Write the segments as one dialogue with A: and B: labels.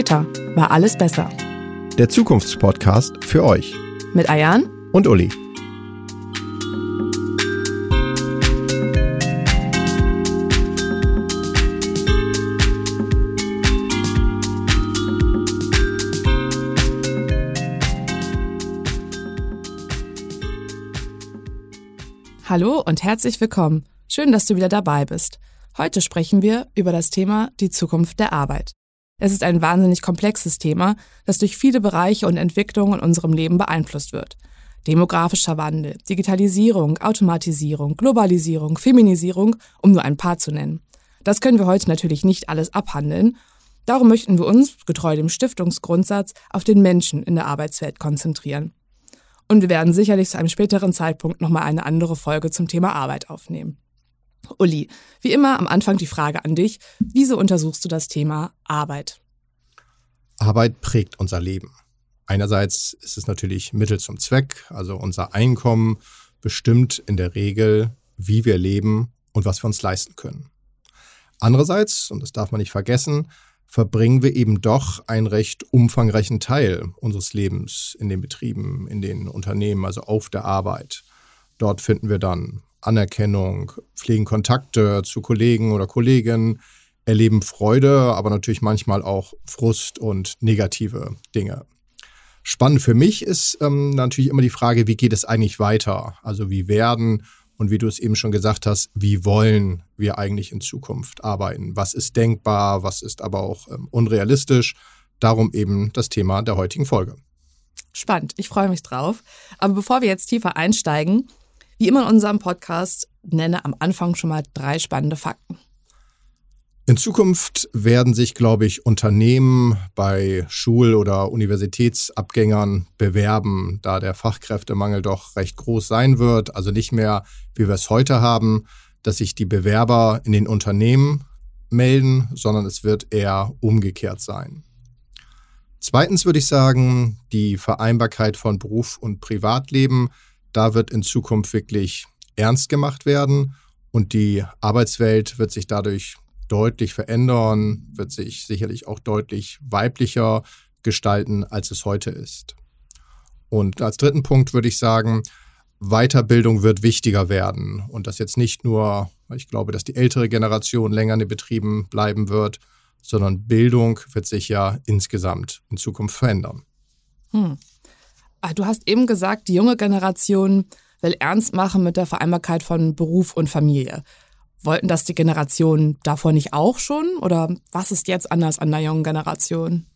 A: Später war alles besser.
B: Der Zukunftspodcast für euch.
A: Mit Ayan
B: und Uli.
A: Hallo und herzlich willkommen. Schön, dass du wieder dabei bist. Heute sprechen wir über das Thema die Zukunft der Arbeit. Es ist ein wahnsinnig komplexes Thema, das durch viele Bereiche und Entwicklungen in unserem Leben beeinflusst wird. Demografischer Wandel, Digitalisierung, Automatisierung, Globalisierung, Feminisierung, um nur ein paar zu nennen. Das können wir heute natürlich nicht alles abhandeln. Darum möchten wir uns, getreu dem Stiftungsgrundsatz, auf den Menschen in der Arbeitswelt konzentrieren. Und wir werden sicherlich zu einem späteren Zeitpunkt nochmal eine andere Folge zum Thema Arbeit aufnehmen. Uli, wie immer am Anfang die Frage an dich. Wieso untersuchst du das Thema Arbeit?
B: Arbeit prägt unser Leben. Einerseits ist es natürlich Mittel zum Zweck, also unser Einkommen bestimmt in der Regel, wie wir leben und was wir uns leisten können. Andererseits, und das darf man nicht vergessen, verbringen wir eben doch einen recht umfangreichen Teil unseres Lebens in den Betrieben, in den Unternehmen, also auf der Arbeit. Dort finden wir dann Anerkennung, pflegen Kontakte zu Kollegen oder Kolleginnen, erleben Freude, aber natürlich manchmal auch Frust und negative Dinge. Spannend für mich ist ähm, natürlich immer die Frage, wie geht es eigentlich weiter? Also wie werden und wie du es eben schon gesagt hast, wie wollen wir eigentlich in Zukunft arbeiten? Was ist denkbar, was ist aber auch ähm, unrealistisch? Darum eben das Thema der heutigen Folge.
A: Spannend, ich freue mich drauf. Aber bevor wir jetzt tiefer einsteigen, wie immer in unserem Podcast, nenne am Anfang schon mal drei spannende Fakten.
B: In Zukunft werden sich, glaube ich, Unternehmen bei Schul- oder Universitätsabgängern bewerben, da der Fachkräftemangel doch recht groß sein wird. Also nicht mehr, wie wir es heute haben, dass sich die Bewerber in den Unternehmen melden, sondern es wird eher umgekehrt sein. Zweitens würde ich sagen, die Vereinbarkeit von Beruf und Privatleben, da wird in Zukunft wirklich ernst gemacht werden und die Arbeitswelt wird sich dadurch deutlich verändern, wird sich sicherlich auch deutlich weiblicher gestalten, als es heute ist. Und als dritten Punkt würde ich sagen, Weiterbildung wird wichtiger werden. Und das jetzt nicht nur, weil ich glaube, dass die ältere Generation länger in den Betrieben bleiben wird, sondern Bildung wird sich ja insgesamt in Zukunft verändern. Hm.
A: Ah, du hast eben gesagt, die junge Generation will ernst machen mit der Vereinbarkeit von Beruf und Familie. Wollten das die Generationen davor nicht auch schon? Oder was ist jetzt anders an der jungen Generation?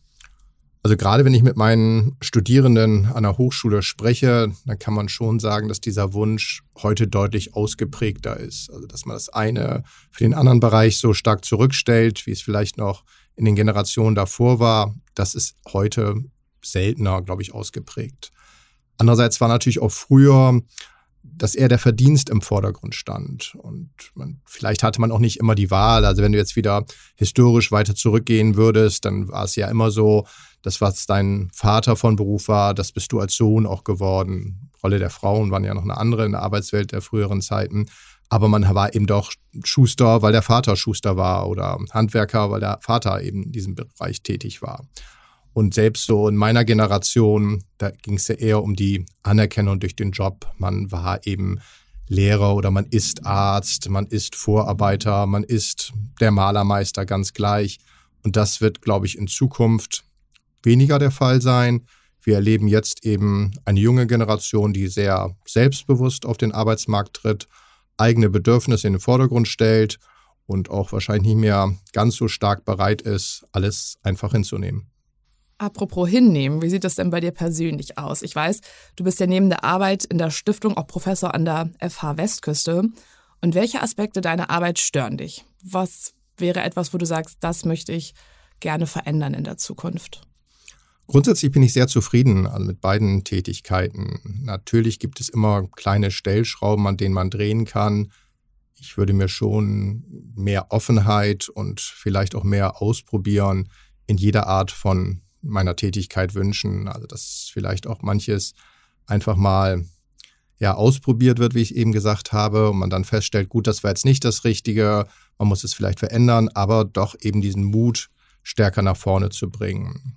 B: Also gerade wenn ich mit meinen Studierenden an der Hochschule spreche, dann kann man schon sagen, dass dieser Wunsch heute deutlich ausgeprägter ist. Also dass man das eine für den anderen Bereich so stark zurückstellt, wie es vielleicht noch in den Generationen davor war, das ist heute seltener, glaube ich, ausgeprägt. Andererseits war natürlich auch früher dass eher der Verdienst im Vordergrund stand. Und man, vielleicht hatte man auch nicht immer die Wahl. Also wenn du jetzt wieder historisch weiter zurückgehen würdest, dann war es ja immer so, das, was dein Vater von Beruf war, das bist du als Sohn auch geworden. Rolle der Frauen waren ja noch eine andere in der Arbeitswelt der früheren Zeiten. Aber man war eben doch Schuster, weil der Vater Schuster war oder Handwerker, weil der Vater eben in diesem Bereich tätig war. Und selbst so in meiner Generation, da ging es ja eher um die Anerkennung durch den Job. Man war eben Lehrer oder man ist Arzt, man ist Vorarbeiter, man ist der Malermeister ganz gleich. Und das wird, glaube ich, in Zukunft weniger der Fall sein. Wir erleben jetzt eben eine junge Generation, die sehr selbstbewusst auf den Arbeitsmarkt tritt, eigene Bedürfnisse in den Vordergrund stellt und auch wahrscheinlich nicht mehr ganz so stark bereit ist, alles einfach hinzunehmen.
A: Apropos hinnehmen, wie sieht das denn bei dir persönlich aus? Ich weiß, du bist ja neben der Arbeit in der Stiftung auch Professor an der FH Westküste. Und welche Aspekte deiner Arbeit stören dich? Was wäre etwas, wo du sagst, das möchte ich gerne verändern in der Zukunft?
B: Grundsätzlich bin ich sehr zufrieden also mit beiden Tätigkeiten. Natürlich gibt es immer kleine Stellschrauben, an denen man drehen kann. Ich würde mir schon mehr Offenheit und vielleicht auch mehr ausprobieren in jeder Art von meiner Tätigkeit wünschen. Also dass vielleicht auch manches einfach mal ja ausprobiert wird, wie ich eben gesagt habe, und man dann feststellt, gut, das war jetzt nicht das Richtige, man muss es vielleicht verändern, aber doch eben diesen Mut stärker nach vorne zu bringen.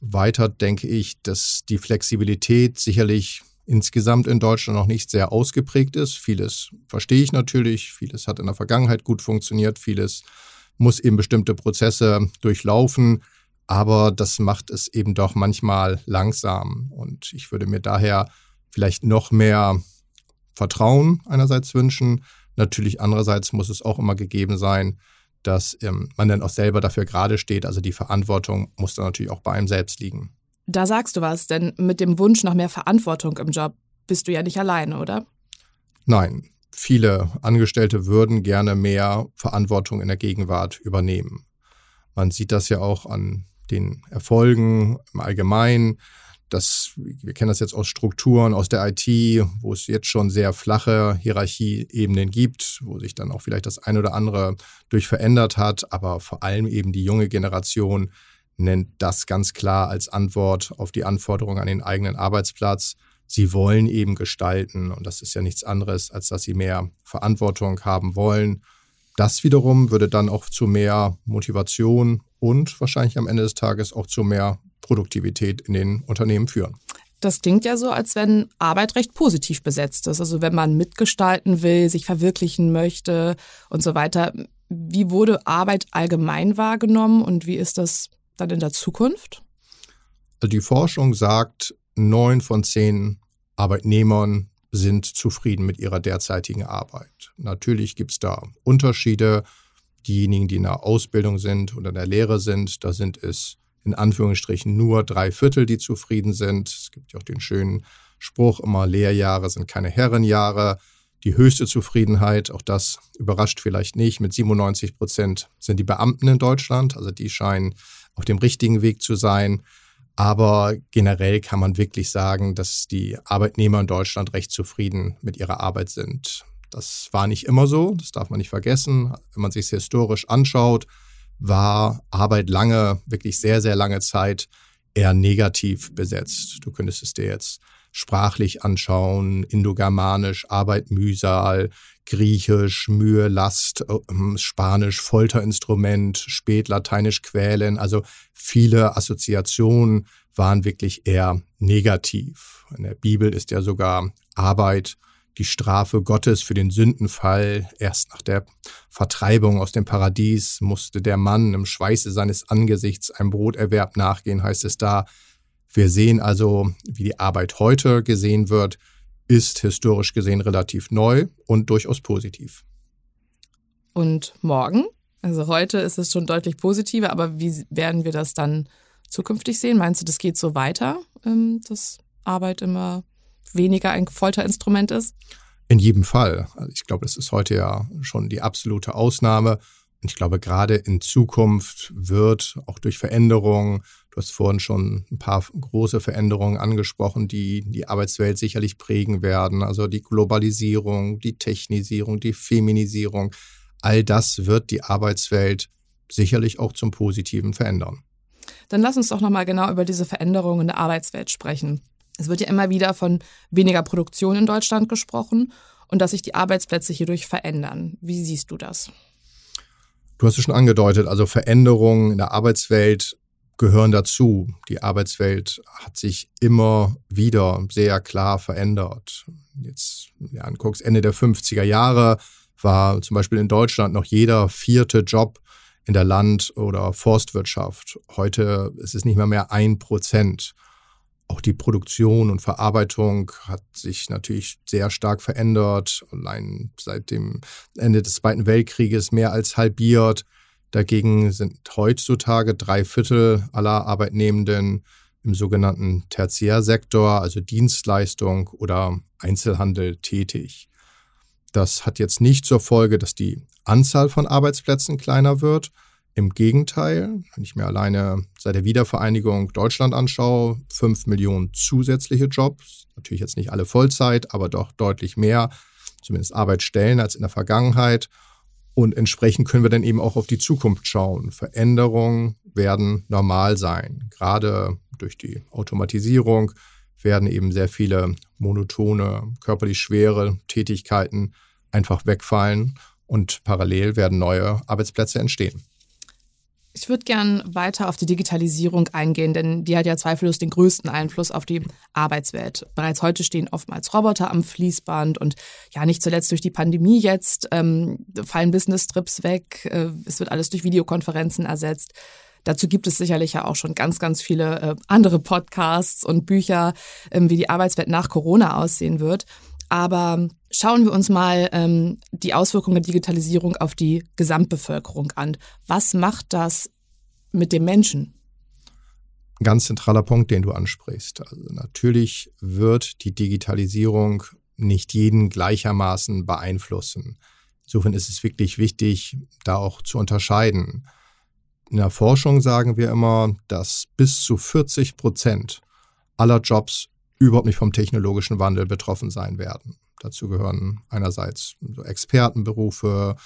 B: Weiter denke ich, dass die Flexibilität sicherlich insgesamt in Deutschland noch nicht sehr ausgeprägt ist. Vieles verstehe ich natürlich, vieles hat in der Vergangenheit gut funktioniert, vieles muss eben bestimmte Prozesse durchlaufen, aber das macht es eben doch manchmal langsam. Und ich würde mir daher vielleicht noch mehr Vertrauen einerseits wünschen. Natürlich andererseits muss es auch immer gegeben sein, dass ähm, man dann auch selber dafür gerade steht. Also die Verantwortung muss dann natürlich auch bei einem selbst liegen.
A: Da sagst du was, denn mit dem Wunsch nach mehr Verantwortung im Job bist du ja nicht alleine, oder?
B: Nein, viele Angestellte würden gerne mehr Verantwortung in der Gegenwart übernehmen. Man sieht das ja auch an den Erfolgen im Allgemeinen. Das, wir kennen das jetzt aus Strukturen aus der IT, wo es jetzt schon sehr flache Hierarchieebenen gibt, wo sich dann auch vielleicht das eine oder andere durch verändert hat, aber vor allem eben die junge Generation nennt das ganz klar als Antwort auf die Anforderungen an den eigenen Arbeitsplatz. Sie wollen eben gestalten und das ist ja nichts anderes, als dass sie mehr Verantwortung haben wollen. Das wiederum würde dann auch zu mehr Motivation und wahrscheinlich am Ende des Tages auch zu mehr Produktivität in den Unternehmen führen.
A: Das klingt ja so, als wenn Arbeit recht positiv besetzt ist. Also wenn man mitgestalten will, sich verwirklichen möchte und so weiter. Wie wurde Arbeit allgemein wahrgenommen und wie ist das dann in der Zukunft?
B: Also die Forschung sagt, neun von zehn Arbeitnehmern sind zufrieden mit ihrer derzeitigen Arbeit. Natürlich gibt es da Unterschiede. Diejenigen, die in der Ausbildung sind oder in der Lehre sind, da sind es in Anführungsstrichen nur drei Viertel, die zufrieden sind. Es gibt ja auch den schönen Spruch, immer Lehrjahre sind keine Herrenjahre. Die höchste Zufriedenheit, auch das überrascht vielleicht nicht, mit 97 Prozent sind die Beamten in Deutschland. Also die scheinen auf dem richtigen Weg zu sein. Aber generell kann man wirklich sagen, dass die Arbeitnehmer in Deutschland recht zufrieden mit ihrer Arbeit sind. Das war nicht immer so, das darf man nicht vergessen. Wenn man sich es historisch anschaut, war Arbeit lange, wirklich sehr, sehr lange Zeit eher negativ besetzt. Du könntest es dir jetzt sprachlich anschauen, indogermanisch, Arbeit, Mühsal, Griechisch, Mühe, Last, ähm, Spanisch, Folterinstrument, Spätlateinisch quälen. Also viele Assoziationen waren wirklich eher negativ. In der Bibel ist ja sogar Arbeit die Strafe Gottes für den Sündenfall. Erst nach der Vertreibung aus dem Paradies musste der Mann im Schweiße seines Angesichts einem Broterwerb nachgehen, heißt es da. Wir sehen also, wie die Arbeit heute gesehen wird, ist historisch gesehen relativ neu und durchaus positiv.
A: Und morgen? Also heute ist es schon deutlich positiver, aber wie werden wir das dann zukünftig sehen? Meinst du, das geht so weiter, ähm, dass Arbeit immer weniger ein Folterinstrument ist?
B: In jedem Fall. Also ich glaube, das ist heute ja schon die absolute Ausnahme. Und ich glaube, gerade in Zukunft wird auch durch Veränderungen, du hast vorhin schon ein paar große Veränderungen angesprochen, die die Arbeitswelt sicherlich prägen werden. Also die Globalisierung, die Technisierung, die Feminisierung, all das wird die Arbeitswelt sicherlich auch zum Positiven verändern.
A: Dann lass uns doch nochmal genau über diese Veränderungen in der Arbeitswelt sprechen. Es wird ja immer wieder von weniger Produktion in Deutschland gesprochen und dass sich die Arbeitsplätze hierdurch verändern. Wie siehst du das?
B: Du hast es schon angedeutet, also Veränderungen in der Arbeitswelt gehören dazu. Die Arbeitswelt hat sich immer wieder sehr klar verändert. Jetzt, ja, anguckst, Ende der 50er Jahre war zum Beispiel in Deutschland noch jeder vierte Job in der Land- oder Forstwirtschaft. Heute ist es nicht mehr mehr ein Prozent. Auch die Produktion und Verarbeitung hat sich natürlich sehr stark verändert. Allein seit dem Ende des Zweiten Weltkrieges mehr als halbiert. Dagegen sind heutzutage drei Viertel aller Arbeitnehmenden im sogenannten Tertiärsektor, also Dienstleistung oder Einzelhandel tätig. Das hat jetzt nicht zur Folge, dass die Anzahl von Arbeitsplätzen kleiner wird, im Gegenteil, wenn ich mir alleine seit der Wiedervereinigung Deutschland anschaue, fünf Millionen zusätzliche Jobs, natürlich jetzt nicht alle Vollzeit, aber doch deutlich mehr, zumindest Arbeitsstellen als in der Vergangenheit. Und entsprechend können wir dann eben auch auf die Zukunft schauen. Veränderungen werden normal sein. Gerade durch die Automatisierung werden eben sehr viele monotone, körperlich schwere Tätigkeiten einfach wegfallen und parallel werden neue Arbeitsplätze entstehen.
A: Ich würde gern weiter auf die Digitalisierung eingehen, denn die hat ja zweifellos den größten Einfluss auf die Arbeitswelt. Bereits heute stehen oftmals Roboter am Fließband und ja, nicht zuletzt durch die Pandemie jetzt ähm, fallen Business-Trips weg. Äh, es wird alles durch Videokonferenzen ersetzt. Dazu gibt es sicherlich ja auch schon ganz, ganz viele äh, andere Podcasts und Bücher, ähm, wie die Arbeitswelt nach Corona aussehen wird. Aber schauen wir uns mal ähm, die Auswirkungen der Digitalisierung auf die Gesamtbevölkerung an. Was macht das mit dem Menschen?
B: Ein ganz zentraler Punkt, den du ansprichst. Also natürlich wird die Digitalisierung nicht jeden gleichermaßen beeinflussen. Insofern ist es wirklich wichtig, da auch zu unterscheiden. In der Forschung sagen wir immer, dass bis zu 40 Prozent aller Jobs überhaupt nicht vom technologischen Wandel betroffen sein werden. Dazu gehören einerseits Expertenberufe,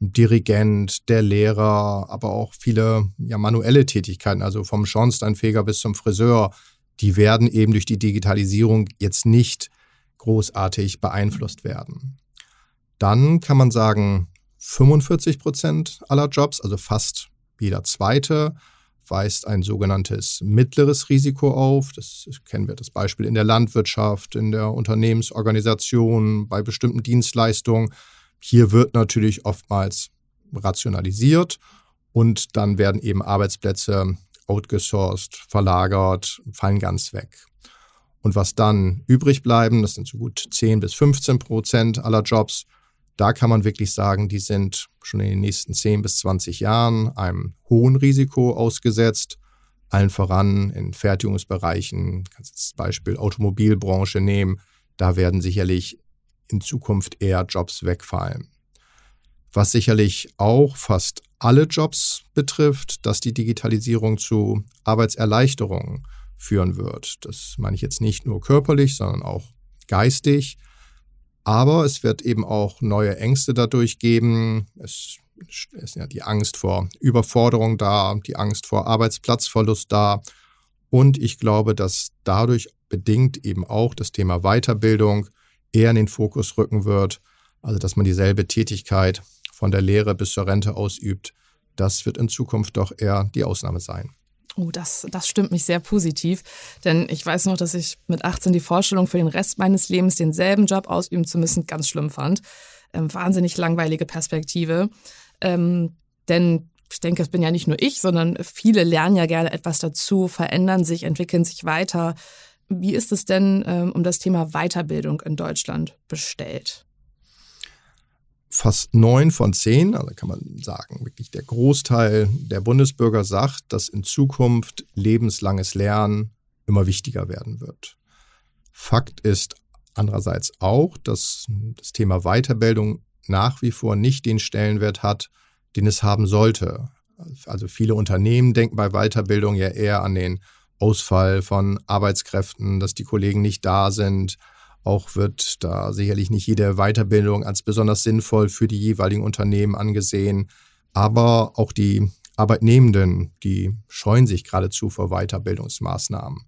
B: Dirigent, der Lehrer, aber auch viele ja, manuelle Tätigkeiten, also vom Schornsteinfeger bis zum Friseur, die werden eben durch die Digitalisierung jetzt nicht großartig beeinflusst werden. Dann kann man sagen, 45 Prozent aller Jobs, also fast jeder zweite, weist ein sogenanntes mittleres Risiko auf. Das kennen wir das Beispiel in der Landwirtschaft, in der Unternehmensorganisation, bei bestimmten Dienstleistungen. Hier wird natürlich oftmals rationalisiert und dann werden eben Arbeitsplätze outgesourced, verlagert, fallen ganz weg. Und was dann übrig bleiben, das sind so gut 10 bis 15 Prozent aller Jobs, da kann man wirklich sagen, die sind schon in den nächsten 10 bis 20 Jahren einem hohen Risiko ausgesetzt. Allen voran in Fertigungsbereichen, kannst jetzt das Beispiel Automobilbranche nehmen, da werden sicherlich in Zukunft eher Jobs wegfallen. Was sicherlich auch fast alle Jobs betrifft, dass die Digitalisierung zu Arbeitserleichterungen führen wird. Das meine ich jetzt nicht nur körperlich, sondern auch geistig. Aber es wird eben auch neue Ängste dadurch geben. Es ist ja die Angst vor Überforderung da, die Angst vor Arbeitsplatzverlust da. Und ich glaube, dass dadurch bedingt eben auch das Thema Weiterbildung eher in den Fokus rücken wird. Also, dass man dieselbe Tätigkeit von der Lehre bis zur Rente ausübt. Das wird in Zukunft doch eher die Ausnahme sein.
A: Oh, das, das stimmt mich sehr positiv. Denn ich weiß noch, dass ich mit 18 die Vorstellung für den Rest meines Lebens denselben Job ausüben zu müssen ganz schlimm fand. Ähm, wahnsinnig langweilige Perspektive. Ähm, denn ich denke, es bin ja nicht nur ich, sondern viele lernen ja gerne etwas dazu, verändern sich, entwickeln sich weiter. Wie ist es denn ähm, um das Thema Weiterbildung in Deutschland bestellt?
B: Fast neun von zehn, also kann man sagen, wirklich der Großteil der Bundesbürger sagt, dass in Zukunft lebenslanges Lernen immer wichtiger werden wird. Fakt ist andererseits auch, dass das Thema Weiterbildung nach wie vor nicht den Stellenwert hat, den es haben sollte. Also viele Unternehmen denken bei Weiterbildung ja eher an den Ausfall von Arbeitskräften, dass die Kollegen nicht da sind, auch wird da sicherlich nicht jede Weiterbildung als besonders sinnvoll für die jeweiligen Unternehmen angesehen. Aber auch die Arbeitnehmenden, die scheuen sich geradezu vor Weiterbildungsmaßnahmen.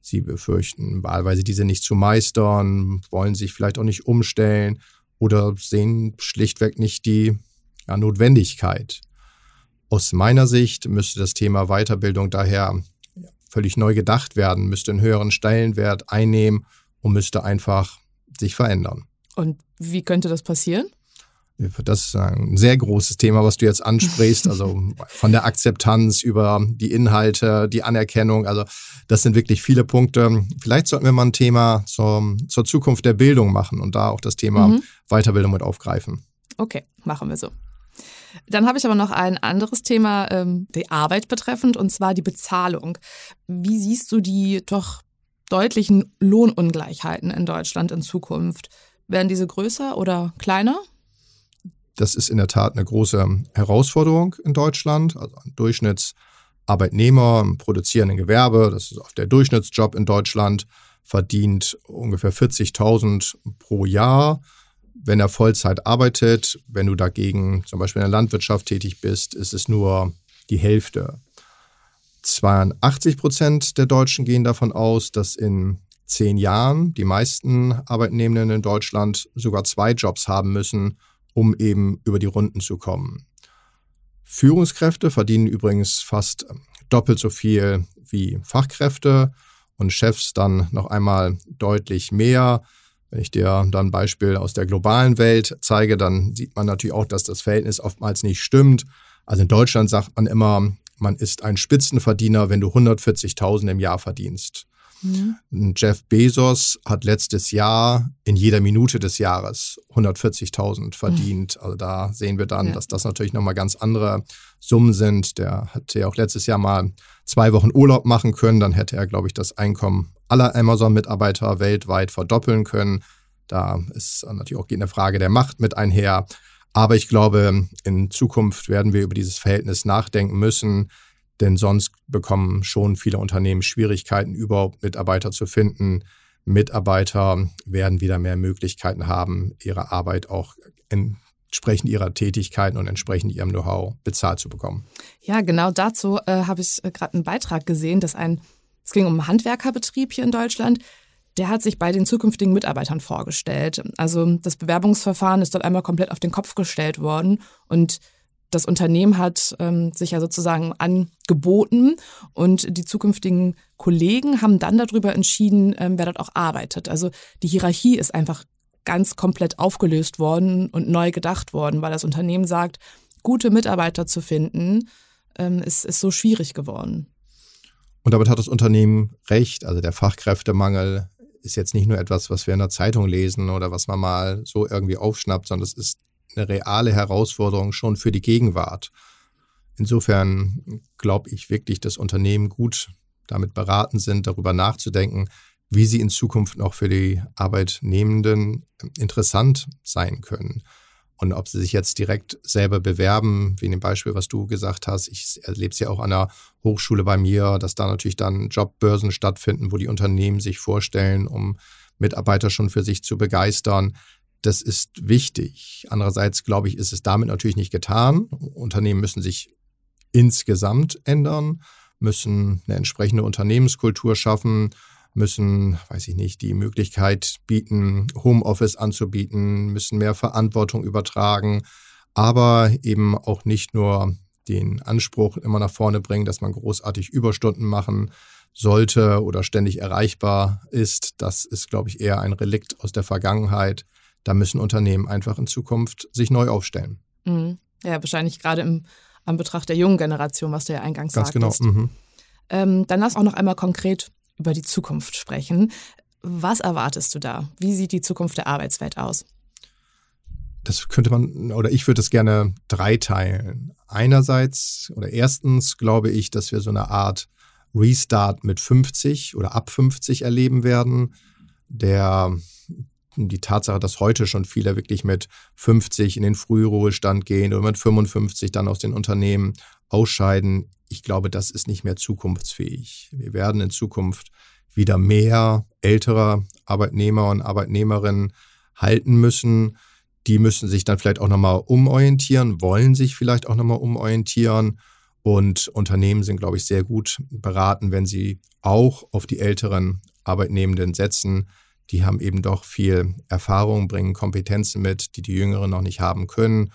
B: Sie befürchten wahlweise diese nicht zu meistern, wollen sich vielleicht auch nicht umstellen oder sehen schlichtweg nicht die ja, Notwendigkeit. Aus meiner Sicht müsste das Thema Weiterbildung daher völlig neu gedacht werden, müsste einen höheren Stellenwert einnehmen und müsste einfach sich verändern.
A: Und wie könnte das passieren?
B: Das ist ein sehr großes Thema, was du jetzt ansprichst. Also von der Akzeptanz über die Inhalte, die Anerkennung. Also das sind wirklich viele Punkte. Vielleicht sollten wir mal ein Thema zur, zur Zukunft der Bildung machen und da auch das Thema mhm. Weiterbildung mit aufgreifen.
A: Okay, machen wir so. Dann habe ich aber noch ein anderes Thema, ähm, die Arbeit betreffend, und zwar die Bezahlung. Wie siehst du die doch deutlichen Lohnungleichheiten in Deutschland in Zukunft. Werden diese größer oder kleiner?
B: Das ist in der Tat eine große Herausforderung in Deutschland. Also ein Durchschnittsarbeitnehmer im produzierenden Gewerbe, das ist auch der Durchschnittsjob in Deutschland, verdient ungefähr 40.000 pro Jahr, wenn er Vollzeit arbeitet. Wenn du dagegen zum Beispiel in der Landwirtschaft tätig bist, ist es nur die Hälfte. 82 Prozent der Deutschen gehen davon aus, dass in zehn Jahren die meisten Arbeitnehmenden in Deutschland sogar zwei Jobs haben müssen, um eben über die Runden zu kommen. Führungskräfte verdienen übrigens fast doppelt so viel wie Fachkräfte und Chefs dann noch einmal deutlich mehr. Wenn ich dir dann ein Beispiel aus der globalen Welt zeige, dann sieht man natürlich auch, dass das Verhältnis oftmals nicht stimmt. Also in Deutschland sagt man immer, man ist ein Spitzenverdiener, wenn du 140.000 im Jahr verdienst. Mhm. Jeff Bezos hat letztes Jahr in jeder Minute des Jahres 140.000 verdient. Mhm. Also da sehen wir dann, ja. dass das natürlich nochmal ganz andere Summen sind. Der hätte ja auch letztes Jahr mal zwei Wochen Urlaub machen können. Dann hätte er, glaube ich, das Einkommen aller Amazon-Mitarbeiter weltweit verdoppeln können. Da ist natürlich auch eine Frage der Macht mit einher. Aber ich glaube, in Zukunft werden wir über dieses Verhältnis nachdenken müssen denn sonst bekommen schon viele Unternehmen Schwierigkeiten, überhaupt Mitarbeiter zu finden. Mitarbeiter werden wieder mehr Möglichkeiten haben, ihre Arbeit auch entsprechend ihrer Tätigkeiten und entsprechend ihrem Know-how bezahlt zu bekommen.
A: Ja, genau dazu äh, habe ich äh, gerade einen Beitrag gesehen, dass ein, es ging um einen Handwerkerbetrieb hier in Deutschland, der hat sich bei den zukünftigen Mitarbeitern vorgestellt. Also das Bewerbungsverfahren ist dort einmal komplett auf den Kopf gestellt worden und das Unternehmen hat ähm, sich ja sozusagen angeboten und die zukünftigen Kollegen haben dann darüber entschieden, ähm, wer dort auch arbeitet. Also die Hierarchie ist einfach ganz komplett aufgelöst worden und neu gedacht worden, weil das Unternehmen sagt, gute Mitarbeiter zu finden, ähm, ist, ist so schwierig geworden.
B: Und damit hat das Unternehmen recht. Also der Fachkräftemangel ist jetzt nicht nur etwas, was wir in der Zeitung lesen oder was man mal so irgendwie aufschnappt, sondern es ist eine reale Herausforderung schon für die Gegenwart. Insofern glaube ich wirklich, dass Unternehmen gut damit beraten sind, darüber nachzudenken, wie sie in Zukunft noch für die Arbeitnehmenden interessant sein können. Und ob sie sich jetzt direkt selber bewerben, wie in dem Beispiel, was du gesagt hast. Ich erlebe es ja auch an der Hochschule bei mir, dass da natürlich dann Jobbörsen stattfinden, wo die Unternehmen sich vorstellen, um Mitarbeiter schon für sich zu begeistern. Das ist wichtig. Andererseits, glaube ich, ist es damit natürlich nicht getan. Unternehmen müssen sich insgesamt ändern, müssen eine entsprechende Unternehmenskultur schaffen, müssen, weiß ich nicht, die Möglichkeit bieten, Homeoffice anzubieten, müssen mehr Verantwortung übertragen, aber eben auch nicht nur den Anspruch immer nach vorne bringen, dass man großartig Überstunden machen sollte oder ständig erreichbar ist. Das ist, glaube ich, eher ein Relikt aus der Vergangenheit. Da müssen Unternehmen einfach in Zukunft sich neu aufstellen.
A: Mhm. Ja, wahrscheinlich gerade im Anbetracht der jungen Generation, was du ja eingangs
B: Ganz genau, sagtest. genau. Mhm.
A: Ähm, dann lass auch noch einmal konkret über die Zukunft sprechen. Was erwartest du da? Wie sieht die Zukunft der Arbeitswelt aus?
B: Das könnte man, oder ich würde es gerne dreiteilen. Einerseits, oder erstens glaube ich, dass wir so eine Art Restart mit 50 oder ab 50 erleben werden, der die Tatsache, dass heute schon viele wirklich mit 50 in den Frühruhestand gehen oder mit 55 dann aus den Unternehmen ausscheiden, ich glaube, das ist nicht mehr zukunftsfähig. Wir werden in Zukunft wieder mehr ältere Arbeitnehmer und Arbeitnehmerinnen halten müssen. Die müssen sich dann vielleicht auch nochmal umorientieren, wollen sich vielleicht auch nochmal umorientieren. Und Unternehmen sind, glaube ich, sehr gut beraten, wenn sie auch auf die älteren Arbeitnehmenden setzen, die haben eben doch viel Erfahrung, bringen Kompetenzen mit, die die Jüngeren noch nicht haben können.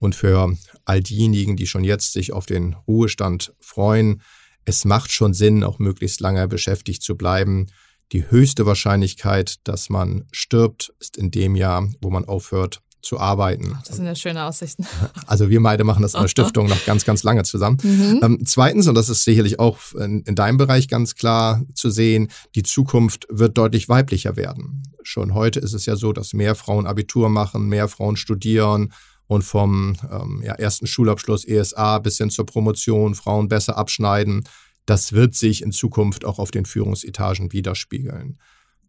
B: Und für all diejenigen, die schon jetzt sich auf den Ruhestand freuen, es macht schon Sinn, auch möglichst lange beschäftigt zu bleiben. Die höchste Wahrscheinlichkeit, dass man stirbt, ist in dem Jahr, wo man aufhört zu arbeiten.
A: Das sind ja schöne Aussichten.
B: Also wir beide machen das in der Stiftung noch ganz, ganz lange zusammen. Mhm. Ähm, zweitens, und das ist sicherlich auch in, in deinem Bereich ganz klar zu sehen, die Zukunft wird deutlich weiblicher werden. Schon heute ist es ja so, dass mehr Frauen Abitur machen, mehr Frauen studieren und vom ähm, ja, ersten Schulabschluss ESA bis hin zur Promotion Frauen besser abschneiden. Das wird sich in Zukunft auch auf den Führungsetagen widerspiegeln.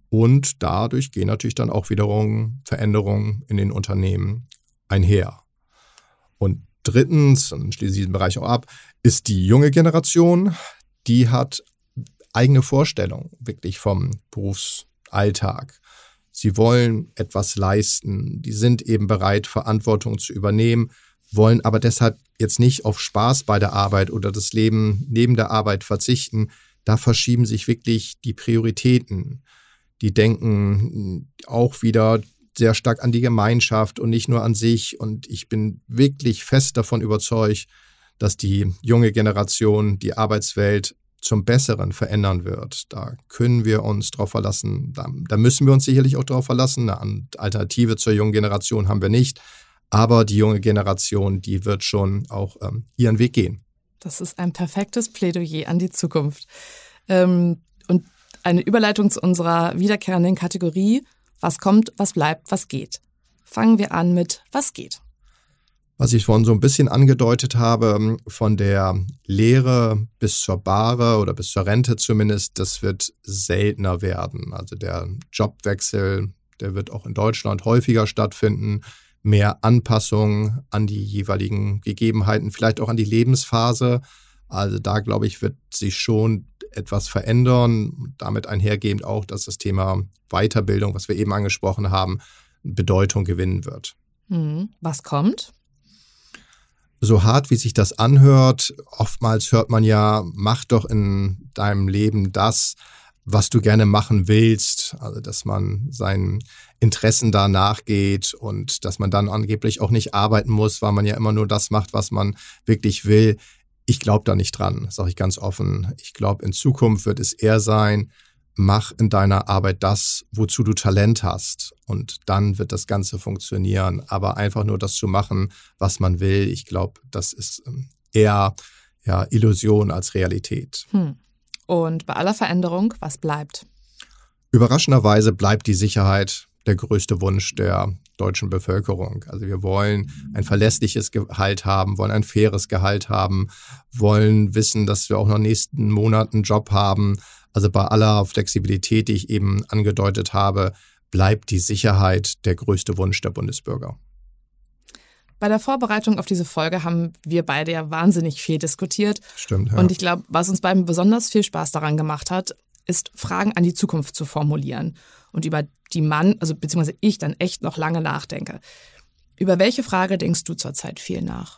B: Und dadurch gehen natürlich dann auch wiederum Veränderungen in den Unternehmen einher. Und drittens, und schließe diesen Bereich auch ab, ist die junge Generation, die hat eigene Vorstellungen wirklich vom Berufsalltag. Sie wollen etwas leisten, die sind eben bereit, Verantwortung zu übernehmen, wollen aber deshalb jetzt nicht auf Spaß bei der Arbeit oder das Leben neben der Arbeit verzichten. Da verschieben sich wirklich die Prioritäten die denken auch wieder sehr stark an die Gemeinschaft und nicht nur an sich. Und ich bin wirklich fest davon überzeugt, dass die junge Generation die Arbeitswelt zum Besseren verändern wird. Da können wir uns drauf verlassen. Da, da müssen wir uns sicherlich auch drauf verlassen. Eine Alternative zur jungen Generation haben wir nicht. Aber die junge Generation, die wird schon auch ähm, ihren Weg gehen.
A: Das ist ein perfektes Plädoyer an die Zukunft. Ähm, und eine Überleitung zu unserer wiederkehrenden Kategorie. Was kommt, was bleibt, was geht. Fangen wir an mit was geht
B: was ich vorhin so ein bisschen angedeutet habe, von der Lehre bis zur Bahre oder bis zur Rente zumindest, das wird seltener werden. Also der Jobwechsel, der wird auch in Deutschland häufiger stattfinden. Mehr Anpassung an die jeweiligen Gegebenheiten, vielleicht auch an die Lebensphase. Also da, glaube ich, wird sich schon etwas verändern. Damit einhergehend auch, dass das Thema Weiterbildung, was wir eben angesprochen haben, Bedeutung gewinnen wird.
A: Hm. Was kommt?
B: So hart wie sich das anhört, oftmals hört man ja, mach doch in deinem Leben das, was du gerne machen willst. Also, dass man seinen Interessen da nachgeht und dass man dann angeblich auch nicht arbeiten muss, weil man ja immer nur das macht, was man wirklich will. Ich glaube da nicht dran, sage ich ganz offen. Ich glaube, in Zukunft wird es eher sein, mach in deiner Arbeit das, wozu du Talent hast. Und dann wird das Ganze funktionieren. Aber einfach nur das zu machen, was man will, ich glaube, das ist ähm, eher ja, Illusion als Realität. Hm.
A: Und bei aller Veränderung, was bleibt?
B: Überraschenderweise bleibt die Sicherheit der größte Wunsch der deutschen Bevölkerung. Also wir wollen ein verlässliches Gehalt haben, wollen ein faires Gehalt haben, wollen wissen, dass wir auch noch nächsten Monaten einen Job haben, also bei aller Flexibilität, die ich eben angedeutet habe, bleibt die Sicherheit der größte Wunsch der Bundesbürger.
A: Bei der Vorbereitung auf diese Folge haben wir beide ja wahnsinnig viel diskutiert.
B: Stimmt. Ja.
A: Und ich glaube, was uns beiden besonders viel Spaß daran gemacht hat, ist Fragen an die Zukunft zu formulieren und über die man, also beziehungsweise ich dann echt noch lange nachdenke. Über welche Frage denkst du zurzeit viel nach?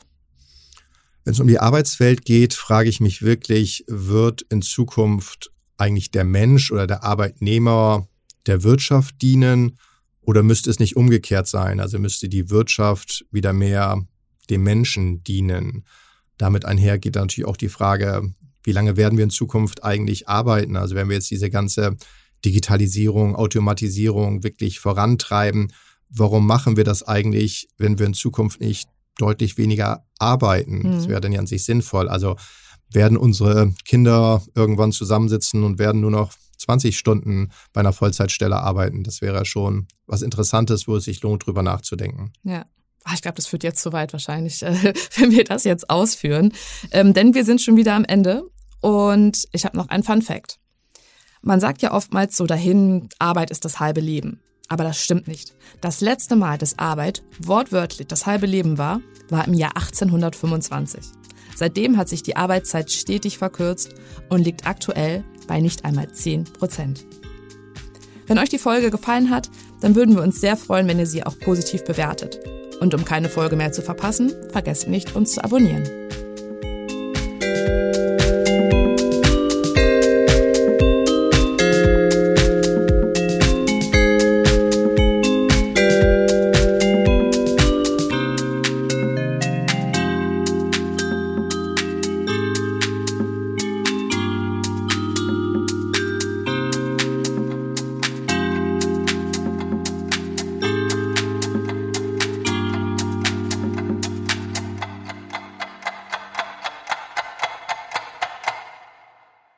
B: Wenn es um die Arbeitswelt geht, frage ich mich wirklich, wird in Zukunft eigentlich der Mensch oder der Arbeitnehmer der Wirtschaft dienen oder müsste es nicht umgekehrt sein? Also müsste die Wirtschaft wieder mehr dem Menschen dienen? Damit einher geht natürlich auch die Frage, wie lange werden wir in Zukunft eigentlich arbeiten? Also wenn wir jetzt diese ganze Digitalisierung, Automatisierung wirklich vorantreiben, warum machen wir das eigentlich, wenn wir in Zukunft nicht deutlich weniger arbeiten? Mhm. Das wäre dann ja an sich sinnvoll. Also werden unsere Kinder irgendwann zusammensitzen und werden nur noch 20 Stunden bei einer Vollzeitstelle arbeiten. Das wäre schon was Interessantes, wo es sich lohnt, drüber nachzudenken.
A: Ja. Ach, ich glaube, das führt jetzt zu weit wahrscheinlich, äh, wenn wir das jetzt ausführen. Ähm, denn wir sind schon wieder am Ende und ich habe noch ein Fun Fact. Man sagt ja oftmals so dahin, Arbeit ist das halbe Leben. Aber das stimmt nicht. Das letzte Mal, dass Arbeit wortwörtlich das halbe Leben war, war im Jahr 1825. Seitdem hat sich die Arbeitszeit stetig verkürzt und liegt aktuell bei nicht einmal 10 Prozent. Wenn euch die Folge gefallen hat, dann würden wir uns sehr freuen, wenn ihr sie auch positiv bewertet. Und um keine Folge mehr zu verpassen, vergesst nicht, uns zu abonnieren.